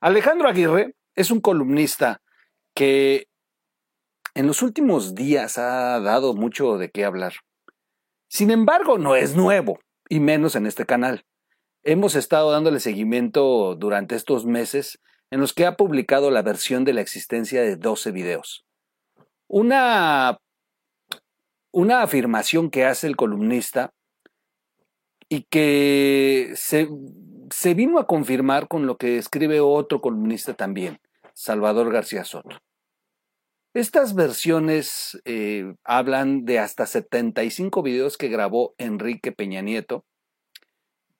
Alejandro Aguirre es un columnista que en los últimos días ha dado mucho de qué hablar. Sin embargo, no es nuevo, y menos en este canal. Hemos estado dándole seguimiento durante estos meses en los que ha publicado la versión de la existencia de 12 videos. Una, una afirmación que hace el columnista y que se se vino a confirmar con lo que escribe otro columnista también, Salvador García Soto. Estas versiones eh, hablan de hasta 75 videos que grabó Enrique Peña Nieto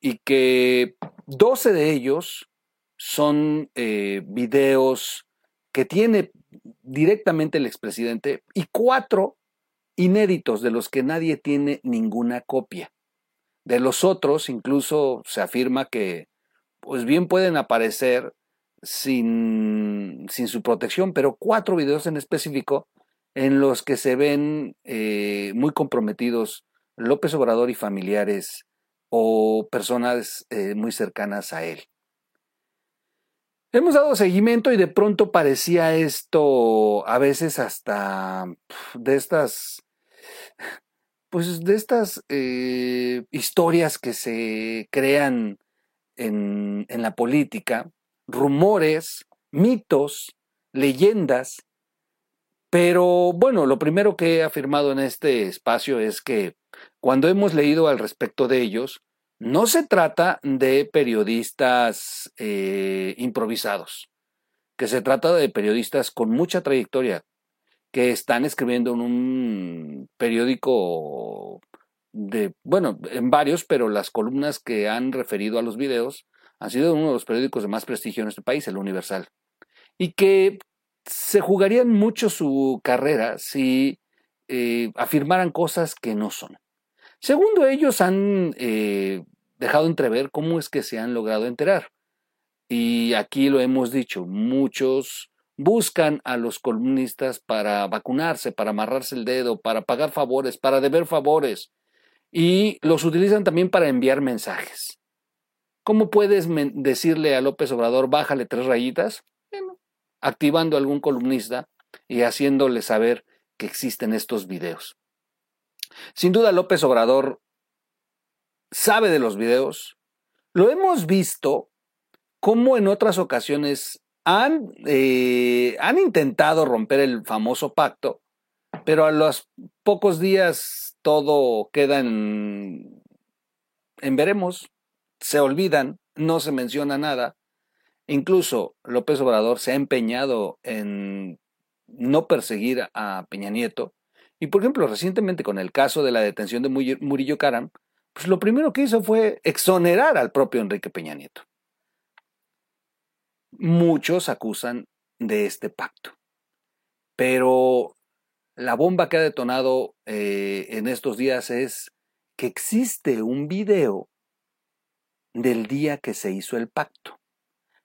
y que 12 de ellos son eh, videos que tiene directamente el expresidente y cuatro inéditos de los que nadie tiene ninguna copia. De los otros, incluso se afirma que, pues bien pueden aparecer sin, sin su protección, pero cuatro videos en específico en los que se ven eh, muy comprometidos López Obrador y familiares o personas eh, muy cercanas a él. Hemos dado seguimiento y de pronto parecía esto a veces hasta de estas pues de estas eh, historias que se crean en, la política, rumores, mitos, leyendas, pero bueno, lo primero que he afirmado en este espacio es que cuando hemos leído al respecto de ellos, no se trata de periodistas eh, improvisados, que se trata de periodistas con mucha trayectoria, que están escribiendo en un periódico de, bueno, en varios, pero las columnas que han referido a los videos han sido uno de los periódicos de más prestigio en este país, el Universal. Y que se jugarían mucho su carrera si eh, afirmaran cosas que no son. Segundo, ellos han eh, dejado entrever cómo es que se han logrado enterar. Y aquí lo hemos dicho, muchos buscan a los columnistas para vacunarse, para amarrarse el dedo, para pagar favores, para deber favores. Y los utilizan también para enviar mensajes. ¿Cómo puedes decirle a López Obrador, bájale tres rayitas? Bueno, activando a algún columnista y haciéndole saber que existen estos videos. Sin duda López Obrador sabe de los videos. Lo hemos visto como en otras ocasiones han, eh, han intentado romper el famoso pacto, pero a los pocos días todo queda en, en veremos, se olvidan, no se menciona nada. Incluso López Obrador se ha empeñado en no perseguir a Peña Nieto. Y por ejemplo, recientemente con el caso de la detención de Murillo Caram, pues lo primero que hizo fue exonerar al propio Enrique Peña Nieto muchos acusan de este pacto. Pero la bomba que ha detonado eh, en estos días es que existe un video del día que se hizo el pacto.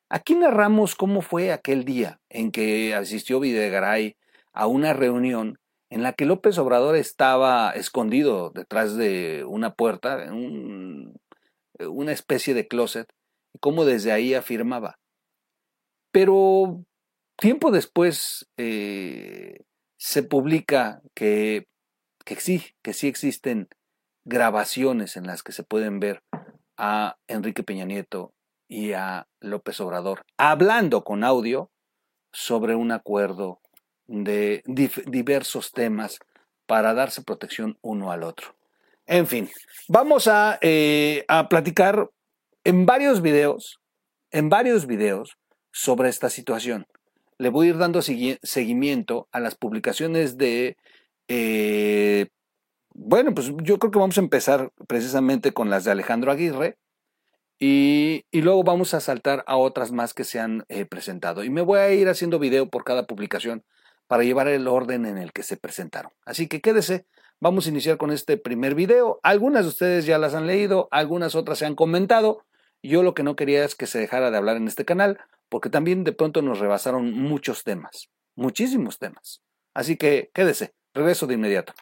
Aquí narramos cómo fue aquel día en que asistió Videgaray a una reunión en la que López Obrador estaba escondido detrás de una puerta, en una especie de closet, y cómo desde ahí afirmaba, pero tiempo después eh, se publica que, que, sí, que sí existen grabaciones en las que se pueden ver a Enrique Peña Nieto y a López Obrador hablando con audio sobre un acuerdo de diversos temas para darse protección uno al otro. En fin, vamos a, eh, a platicar en varios videos, en varios videos, sobre esta situación. Le voy a ir dando seguimiento a las publicaciones de... Eh, bueno, pues yo creo que vamos a empezar precisamente con las de Alejandro Aguirre y, luego vamos a saltar a otras más que se han eh, presentado. Y me voy a ir haciendo video por cada publicación para llevar el orden en el que se presentaron. Así que quédese, vamos a iniciar con este primer video. Algunas de ustedes ya las han leído, algunas otras se han comentado. Yo lo que no quería es que se dejara de hablar en este canal, porque también de pronto nos rebasaron muchos temas, muchísimos temas. Así que quédese, regreso de inmediato.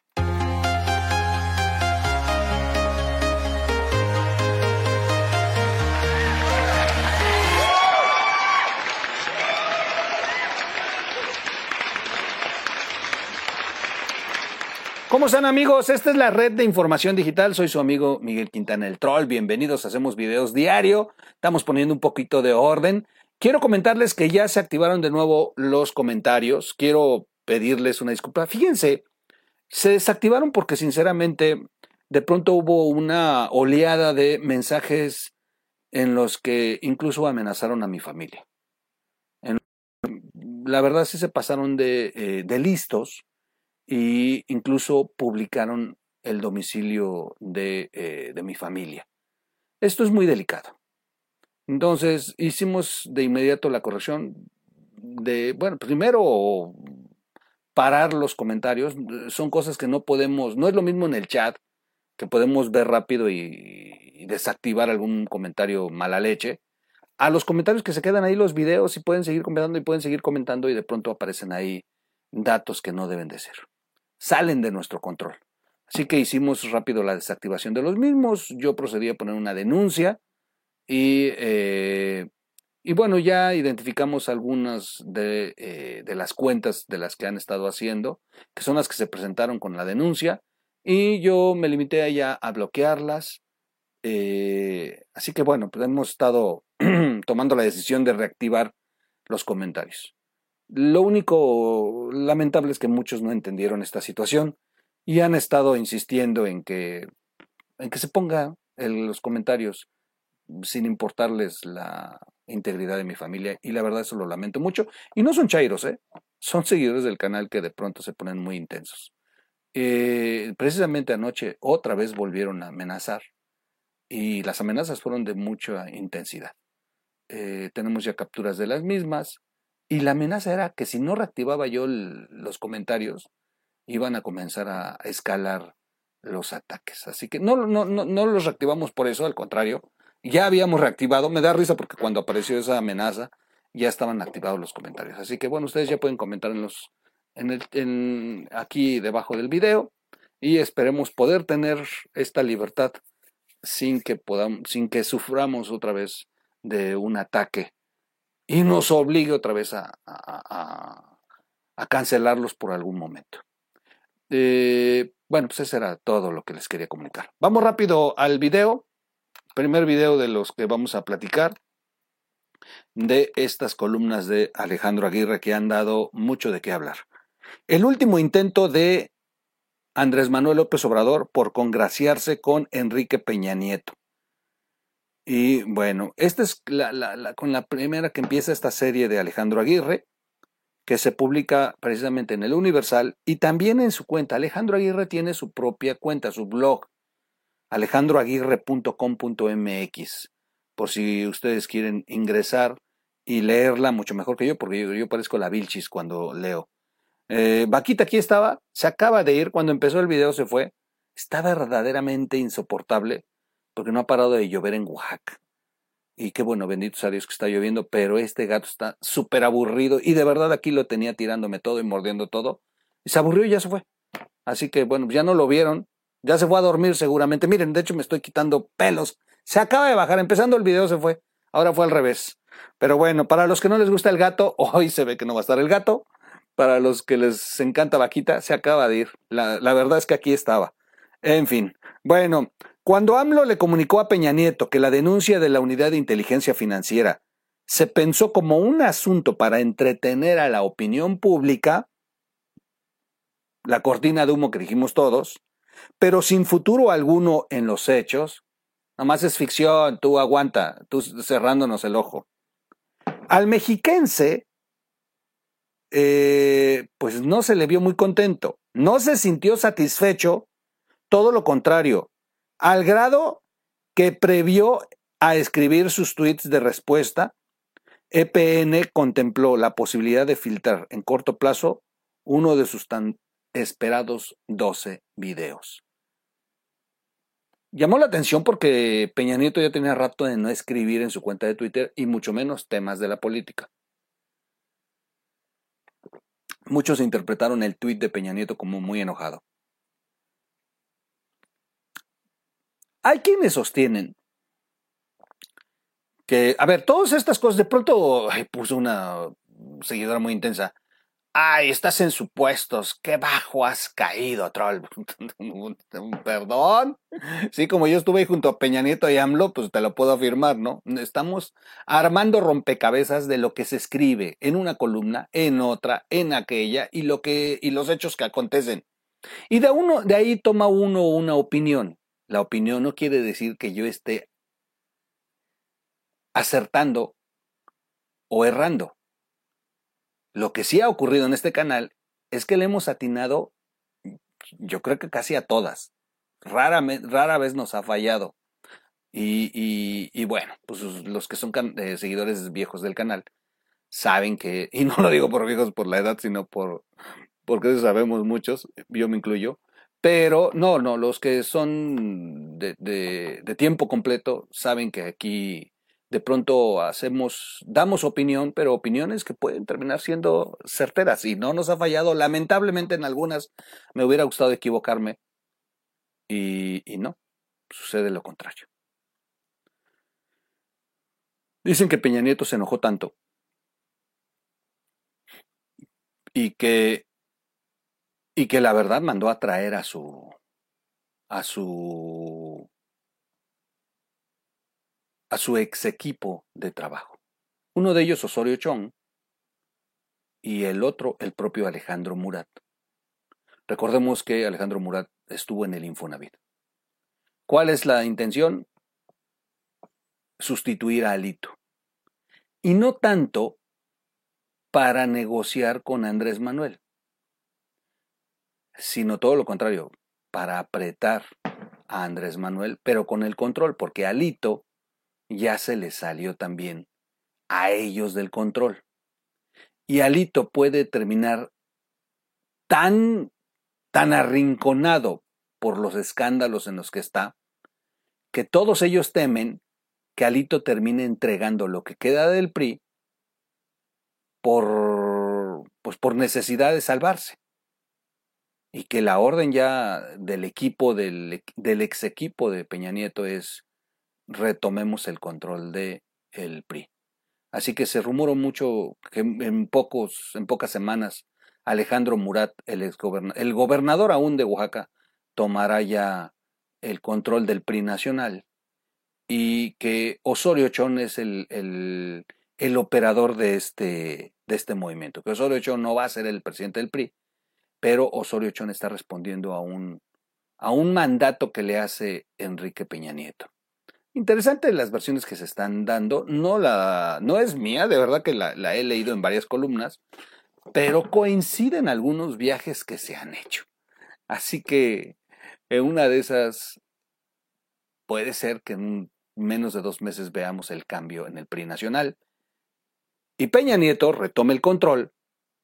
¿Cómo están amigos? Esta es la red de información digital. Soy su amigo Miguel Quintana el Troll. Bienvenidos. Hacemos videos diario. Estamos poniendo un poquito de orden. Quiero comentarles que ya se activaron de nuevo los comentarios. Quiero pedirles una disculpa. Fíjense, se desactivaron porque sinceramente de pronto hubo una oleada de mensajes en los que incluso amenazaron a mi familia. la verdad sí se pasaron de, eh, de listos y incluso publicaron el domicilio de, eh, de mi familia. Esto es muy delicado. Entonces hicimos de inmediato la corrección de, bueno, primero parar los comentarios. Son cosas que no podemos, no es lo mismo en el chat, que podemos ver rápido y, desactivar algún comentario mala leche, a los comentarios que se quedan ahí los videos y pueden seguir comentando y pueden seguir comentando y de pronto aparecen ahí datos que no deben de ser salen de nuestro control. Así que hicimos rápido la desactivación de los mismos, yo procedí a poner una denuncia y, eh, y bueno, ya identificamos algunas de, eh, de, las cuentas de las que han estado haciendo, que son las que se presentaron con la denuncia, y yo me limité allá a bloquearlas. Eh, así que bueno, pues hemos estado tomando la decisión de reactivar los comentarios. Lo único lamentable es que muchos no entendieron esta situación y han estado insistiendo en que, en que se ponga en los comentarios sin importarles la integridad de mi familia y la verdad eso lo lamento mucho. Y no son chairos, ¿eh? son seguidores del canal que de pronto se ponen muy intensos. Eh, precisamente anoche otra vez volvieron a amenazar y las amenazas fueron de mucha intensidad. Eh, tenemos ya capturas de las mismas, y la amenaza era que si no reactivaba yo los comentarios, iban a comenzar a escalar los ataques. Así que no, no, no, no los reactivamos por eso, al contrario, ya habíamos reactivado. Me da risa porque cuando apareció esa amenaza ya estaban activados los comentarios. Así que bueno, ustedes ya pueden comentar en los, en el, aquí debajo del video y esperemos poder tener esta libertad sin que podamos, sin que suframos otra vez de un ataque y nos obligue otra vez a, a, cancelarlos por algún momento. Eh, bueno, pues eso era todo lo que les quería comunicar. Vamos rápido al video, primer video de los que vamos a platicar, de estas columnas de Alejandro Aguirre que han dado mucho de qué hablar. El último intento de Andrés Manuel López Obrador por congraciarse con Enrique Peña Nieto. Y bueno, esta es la, con la primera que empieza esta serie de Alejandro Aguirre, que se publica precisamente en el Universal y también en su cuenta. Alejandro Aguirre tiene su propia cuenta, su blog, alejandroaguirre.com.mx, por si ustedes quieren ingresar y leerla mucho mejor que yo, porque yo, parezco la Vilchis cuando leo. Eh, Vaquita aquí estaba, se acaba de ir, cuando empezó el video se fue, está verdaderamente insoportable porque no ha parado de llover en Oaxaca. Y qué bueno, bendito sea Dios que está lloviendo, pero este gato está súper aburrido y de verdad aquí lo tenía tirándome todo y mordiendo todo. Y se aburrió y ya se fue. Así que bueno, ya no lo vieron, ya se fue a dormir seguramente. Miren, de hecho me estoy quitando pelos. Se acaba de bajar, empezando el video se fue. Ahora fue al revés. Pero bueno, para los que no les gusta el gato, hoy se ve que no va a estar el gato. Para los que les encanta vaquita, se acaba de ir. La, la verdad es que aquí estaba. En fin, bueno, cuando AMLO le comunicó a Peña Nieto que la denuncia de la Unidad de Inteligencia Financiera se pensó como un asunto para entretener a la opinión pública, la cortina de humo que dijimos todos, pero sin futuro alguno en los hechos, nada más es ficción, tú aguanta, tú cerrándonos el ojo. Al mexiquense, eh, pues no se le vio muy contento, no se sintió satisfecho, todo lo contrario, al grado que previó a escribir sus tweets de respuesta, EPN contempló la posibilidad de filtrar en corto plazo uno de sus esperados 12 videos. Llamó la atención porque Peña Nieto ya tenía rato de no escribir en su cuenta de Twitter y mucho menos temas de la política. Muchos interpretaron el tuit de Peña Nieto como muy enojado. Hay quienes sostienen que, a ver, todas estas cosas, de pronto puso una seguidora muy intensa. Ay, estás en supuestos. Qué bajo has caído, troll. Perdón. Sí, como yo estuve junto a Peña Nieto y AMLO, pues te lo puedo afirmar, ¿no? Estamos armando rompecabezas de lo que se escribe en una columna, en otra, en aquella, y lo que, y los hechos que acontecen. Y de uno, de ahí toma uno una opinión. La opinión no quiere decir que yo esté acertando o errando. Lo que sí ha ocurrido en este canal es que le hemos atinado, yo creo que casi a todas. Rara, rara vez nos ha fallado. Y, bueno, pues los que son eh, seguidores viejos del canal saben que, y no lo digo por viejos por la edad, sino por, porque eso sabemos muchos, yo me incluyo, pero no, no, los que son de, de tiempo completo saben que aquí de pronto hacemos, damos opinión, pero opiniones que pueden terminar siendo certeras y no nos ha fallado. Lamentablemente en algunas me hubiera gustado equivocarme y, y no, sucede lo contrario. Dicen que Peña Nieto se enojó tanto y que y que la verdad mandó a traer a su a su a su ex equipo de trabajo. Uno de ellos Osorio Chong y el otro el propio Alejandro Murat. Recordemos que Alejandro Murat estuvo en el Infonavit. ¿Cuál es la intención? Sustituir a Alito. Y no tanto para negociar con Andrés Manuel, sino todo lo contrario, para apretar a Andrés Manuel, pero con el control, porque Alito ya se les salió también a ellos del control. Y Alito puede terminar tan, tan arrinconado por los escándalos en los que está, que todos ellos temen que Alito termine entregando lo que queda del PRI por, pues por necesidad de salvarse. Y que la orden ya del equipo, del, del ex equipo de Peña Nieto es retomemos el control de el PRI. Así que se rumoró mucho que en pocos, en pocas semanas, Alejandro Murat, el, el gobernador aún de Oaxaca, tomará ya el control del PRI nacional y que Osorio Chón es el, el, el, operador de este, de este movimiento. Que Osorio Chón no va a ser el presidente del PRI, pero Osorio Chón está respondiendo a un, a un mandato que le hace Enrique Peña Nieto. Interesante las versiones que se están dando. No, la, no es mía, de verdad que la, la he leído en varias columnas, pero coinciden algunos viajes que se han hecho. Así que en una de esas puede ser que en menos de dos meses veamos el cambio en el PRI nacional. Y Peña Nieto retome el control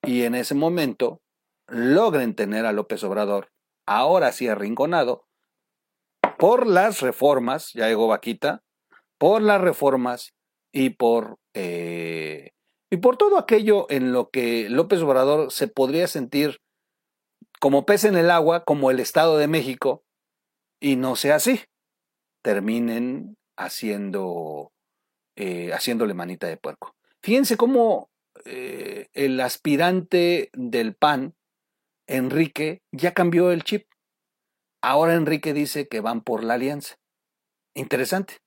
y en ese momento logren tener a López Obrador, ahora sí arrinconado, por las reformas, ya llegó Vaquita, por las reformas y por, eh, y por todo aquello en lo que López Obrador se podría sentir como pez en el agua, como el Estado de México, y no sea así. Terminen haciendo, eh, haciéndole manita de puerco. Fíjense cómo eh, el aspirante del PAN, Enrique, ya cambió el chip. Ahora Enrique dice que van por la alianza. Interesante.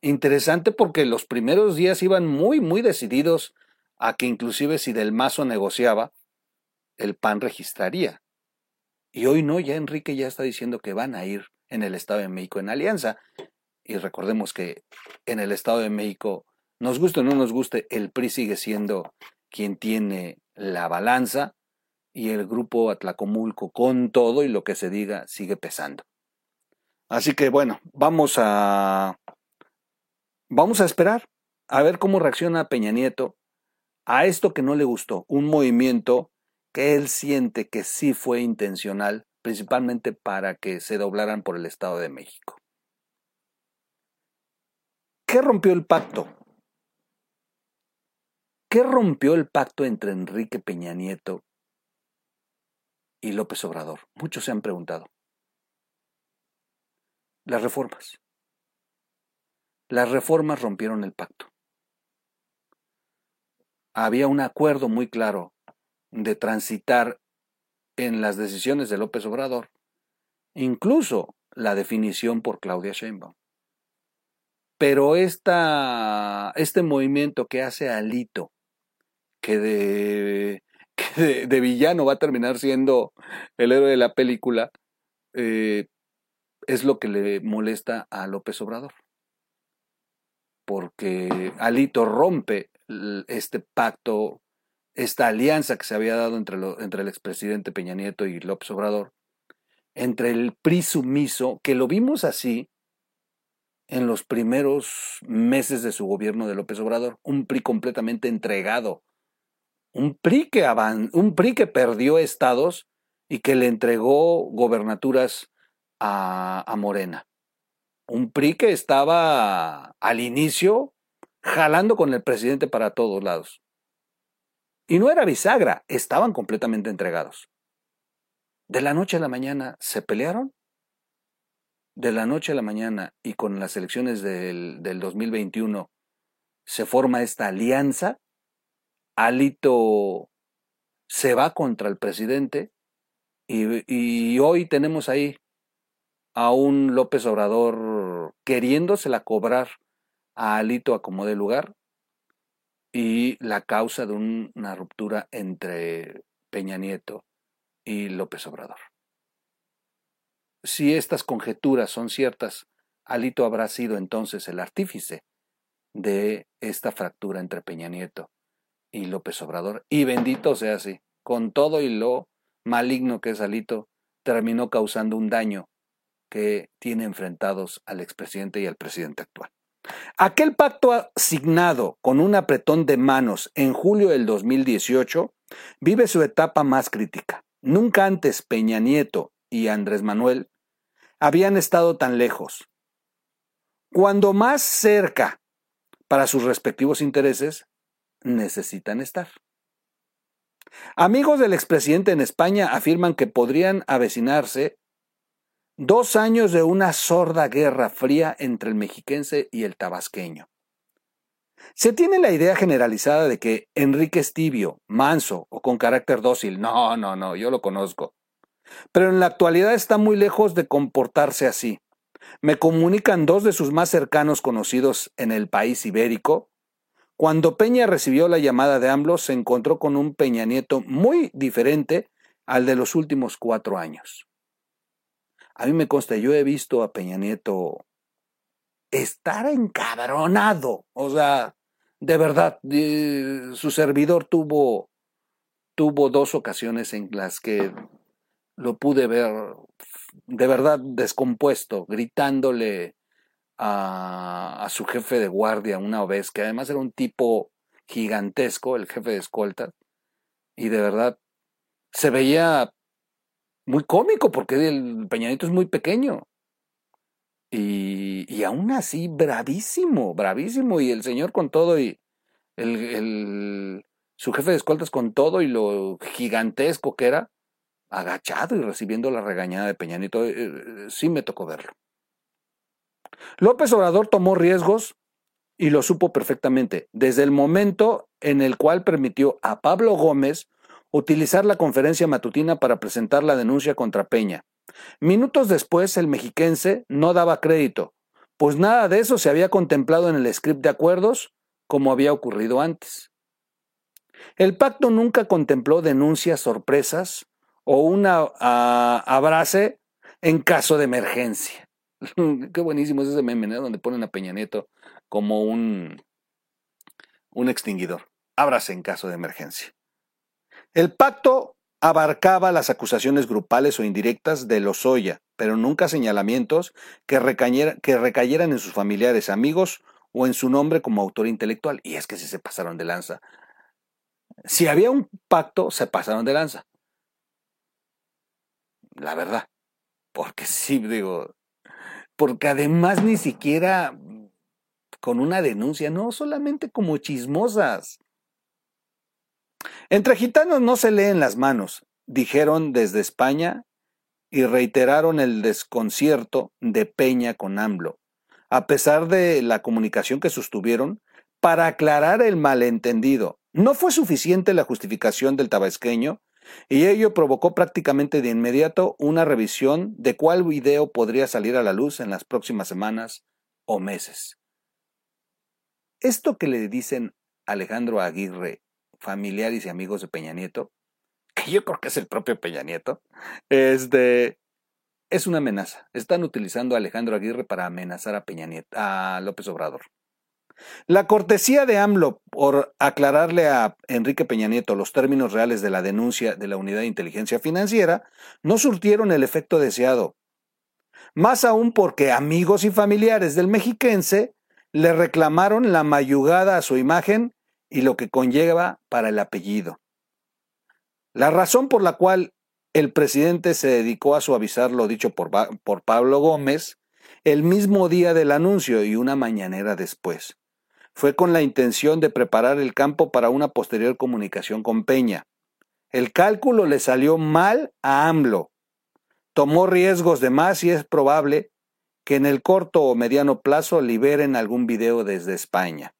Interesante porque los primeros días iban muy, muy decididos a que inclusive si Del Mazo negociaba, el PAN registraría. Y hoy no, ya Enrique ya está diciendo que van a ir en el Estado de México en alianza. Y recordemos que en el Estado de México, nos guste o no nos guste, el PRI sigue siendo quien tiene la balanza y el grupo Atlacomulco con todo y lo que se diga sigue pesando. Así que bueno, vamos a vamos a esperar a ver cómo reacciona Peña Nieto a esto que no le gustó, un movimiento que él siente que sí fue intencional, principalmente para que se doblaran por el Estado de México. ¿Qué rompió el pacto? ¿Qué rompió el pacto entre Enrique Peña Nieto y López Obrador? Muchos se han preguntado. Las reformas. Las reformas rompieron el pacto. Había un acuerdo muy claro de transitar en las decisiones de López Obrador, incluso la definición por Claudia Sheinbaum. Pero esta, este movimiento que hace Alito, que de, de, villano va a terminar siendo el héroe de la película, eh, es lo que le molesta a López Obrador. Porque Alito rompe este pacto, esta alianza que se había dado entre, entre el expresidente Peña Nieto y López Obrador, entre el PRI sumiso, que lo vimos así en los primeros meses de su gobierno de López Obrador, un PRI completamente entregado, un PRI que, un PRI que perdió estados y que le entregó gobernaturas a, a Morena. Un PRI que estaba al inicio jalando con el presidente para todos lados. Y no era bisagra, estaban completamente entregados. De la noche a la mañana se pelearon. De la noche a la mañana y con las elecciones del, del 2021 se forma esta alianza. Alito se va contra el presidente y, hoy tenemos ahí a un López Obrador queriéndosela cobrar a Alito a como de lugar y la causa de una ruptura entre Peña Nieto y López Obrador. Si estas conjeturas son ciertas, Alito habrá sido entonces el artífice de esta fractura entre Peña Nieto y López Obrador. Y bendito sea así, con todo y lo maligno que es Alito, terminó causando un daño que tiene enfrentados al expresidente y al presidente actual. Aquel pacto asignado con un apretón de manos en julio del 2018 vive su etapa más crítica. Nunca antes Peña Nieto y Andrés Manuel habían estado tan lejos. Cuando más cerca para sus respectivos intereses, necesitan estar. Amigos del expresidente en España afirman que podrían avecinarse Dos años de una sorda guerra fría entre el mexiquense y el tabasqueño. Se tiene la idea generalizada de que Enrique es tibio, manso o con carácter dócil. No, no, no, yo lo conozco. Pero en la actualidad está muy lejos de comportarse así. Me comunican dos de sus más cercanos conocidos en el país ibérico. Cuando Peña recibió la llamada de AMLO, se encontró con un Peña Nieto muy diferente al de los últimos cuatro años. A mí me consta, yo he visto a Peña Nieto estar encabronado. O sea, de verdad, su servidor tuvo, tuvo dos ocasiones en las que lo pude ver de verdad descompuesto, gritándole a, su jefe de guardia una vez, que además era un tipo gigantesco, el jefe de escolta, y de verdad se veía muy cómico porque el Peñanito es muy pequeño. Y, y aún así, bravísimo, bravísimo. Y el señor con todo y el, el, su jefe de escoltas con todo y lo gigantesco que era, agachado y recibiendo la regañada de Peñanito, eh, eh, sí me tocó verlo. López Obrador tomó riesgos y lo supo perfectamente, desde el momento en el cual permitió a Pablo Gómez utilizar la conferencia matutina para presentar la denuncia contra Peña. Minutos después, el mexiquense no daba crédito, pues nada de eso se había contemplado en el script de acuerdos como había ocurrido antes. El pacto nunca contempló denuncias sorpresas o una abrace en caso de emergencia. Qué buenísimo es ese meme, Donde ponen a Peña Nieto como un, un extinguidor. Abrace en caso de emergencia. El pacto abarcaba las acusaciones grupales o indirectas de Lozoya, pero nunca señalamientos que, que recayeran en sus familiares, amigos o en su nombre como autor intelectual. Y es que si se pasaron de lanza. Si había un pacto, se pasaron de lanza. La verdad. Porque sí, digo, porque además ni siquiera con una denuncia, no solamente como chismosas. Entre gitanos no se leen las manos, dijeron desde España y reiteraron el desconcierto de Peña con AMLO, a pesar de la comunicación que sostuvieron para aclarar el malentendido. No fue suficiente la justificación del tabasqueño y ello provocó prácticamente de inmediato una revisión de cuál video podría salir a la luz en las próximas semanas o meses. Esto que le dicen Alejandro Aguirre, familiares y amigos de Peña Nieto, que yo creo que es el propio Peña Nieto, este, es una amenaza. Están utilizando a Alejandro Aguirre para amenazar a Peña Nieto, a López Obrador. La cortesía de AMLO por aclararle a Enrique Peña Nieto los términos reales de la denuncia de la Unidad de Inteligencia Financiera no surtieron el efecto deseado. Más aún porque amigos y familiares del mexiquense le reclamaron la mayugada a su imagen y lo que conlleva para el apellido. La razón por la cual el presidente se dedicó a suavizar lo dicho por, por Pablo Gómez el mismo día del anuncio y una mañanera después fue con la intención de preparar el campo para una posterior comunicación con Peña. El cálculo le salió mal a AMLO. Tomó riesgos de más y es probable que en el corto o mediano plazo liberen algún video desde España.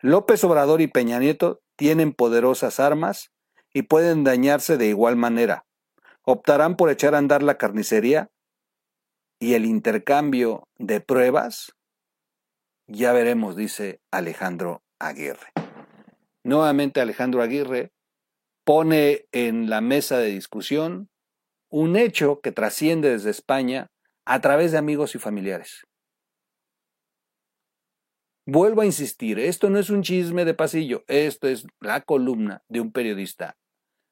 López Obrador y Peña Nieto tienen poderosas armas y pueden dañarse de igual manera. Optarán por echar a andar la carnicería y el intercambio de pruebas ya veremos, dice Alejandro Aguirre. Nuevamente Alejandro Aguirre pone en la mesa de discusión un hecho que trasciende desde España a través de amigos y familiares. Vuelvo a insistir, esto no es un chisme de pasillo, esto es la columna de un periodista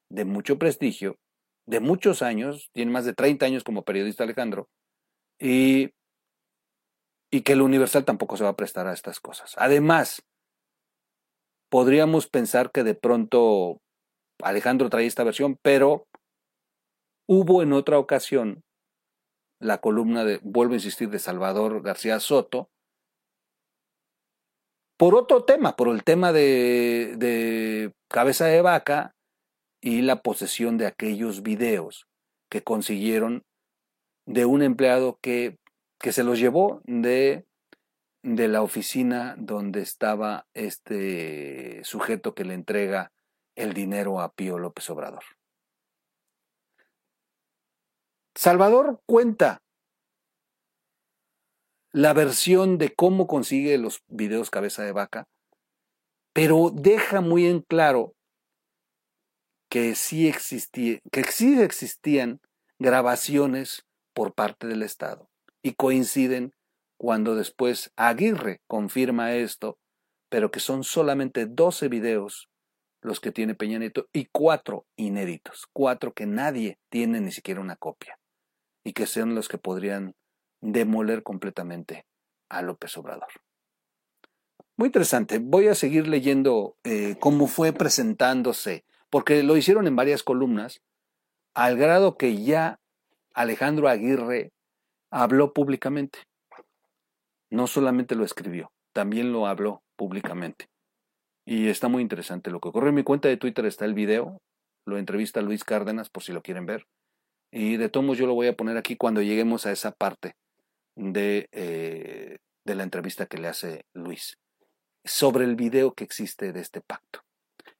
de mucho prestigio, de muchos años, tiene más de 30 años como periodista Alejandro, y y que el Universal tampoco se va a prestar a estas cosas. Además, podríamos pensar que de pronto Alejandro trae esta versión, pero hubo en otra ocasión la columna de, vuelvo a insistir, de Salvador García Soto, por otro tema, por el tema de, de cabeza de vaca y la posesión de aquellos videos que consiguieron de un empleado que que se los llevó de, de la oficina donde estaba este sujeto que le entrega el dinero a Pío López Obrador. Salvador cuenta la versión de cómo consigue los videos cabeza de vaca, pero deja muy en claro que sí, existía, que sí existían grabaciones por parte del Estado y coinciden cuando después Aguirre confirma esto, pero que son solamente 12 videos los que tiene Peña Nieto y cuatro inéditos, cuatro que nadie tiene ni siquiera una copia y que son los que podrían demoler completamente a López Obrador. Muy interesante. Voy a seguir leyendo eh, cómo fue presentándose, porque lo hicieron en varias columnas, al grado que ya Alejandro Aguirre habló públicamente. No solamente lo escribió, también lo habló públicamente. Y está muy interesante lo que ocurrió. En mi cuenta de Twitter está el video, lo entrevista Luis Cárdenas por si lo quieren ver. Y de todos yo lo voy a poner aquí cuando lleguemos a esa parte de, eh, de la entrevista que le hace Luis sobre el video que existe de este pacto.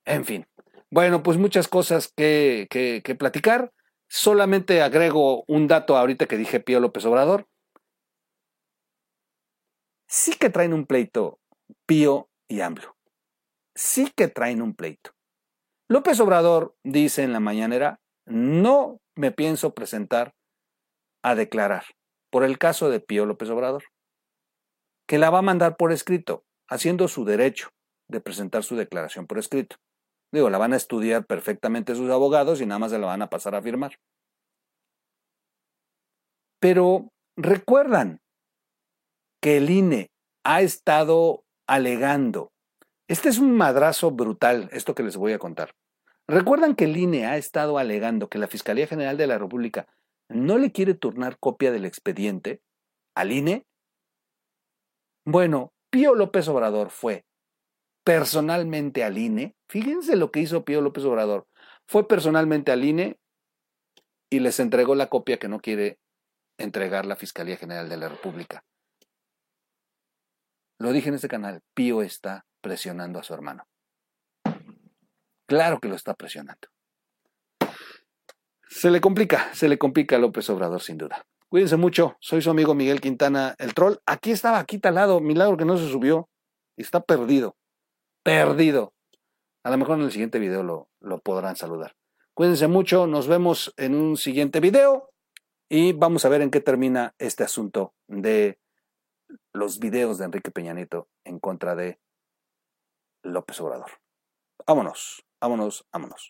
En fin, bueno, pues muchas cosas que, que, que platicar. Solamente agrego un dato ahorita que dije Pío López Obrador. Sí que traen un pleito Pío y AMLO. Sí que traen un pleito. López Obrador dice en la mañanera, no me pienso presentar a declarar por el caso de Pío López Obrador, que la va a mandar por escrito, haciendo su derecho de presentar su declaración por escrito. Digo, la van a estudiar perfectamente sus abogados y nada más se la van a pasar a firmar. Pero recuerdan que el INE ha estado alegando. Este es un madrazo brutal, esto que les voy a contar. Recuerdan que el INE ha estado alegando que la Fiscalía General de la República no le quiere turnar copia del expediente al INE. Bueno, Pío López Obrador fue personalmente al INE. Fíjense lo que hizo Pío López Obrador. Fue personalmente al INE y les entregó la copia que no quiere entregar la Fiscalía General de la República. Lo dije en este canal, Pío está presionando a su hermano. Claro que lo está presionando. Se le complica, se le complica a López Obrador sin duda. Cuídense mucho, soy su amigo Miguel Quintana, el troll. Aquí estaba, aquí talado, milagro que no se subió. Está perdido, perdido. A lo mejor en el siguiente video lo, lo podrán saludar. Cuídense mucho, nos vemos en un siguiente video y vamos a ver en qué termina este asunto de los videos de Enrique Peña Nieto en contra de López Obrador. Vámonos, vámonos, vámonos.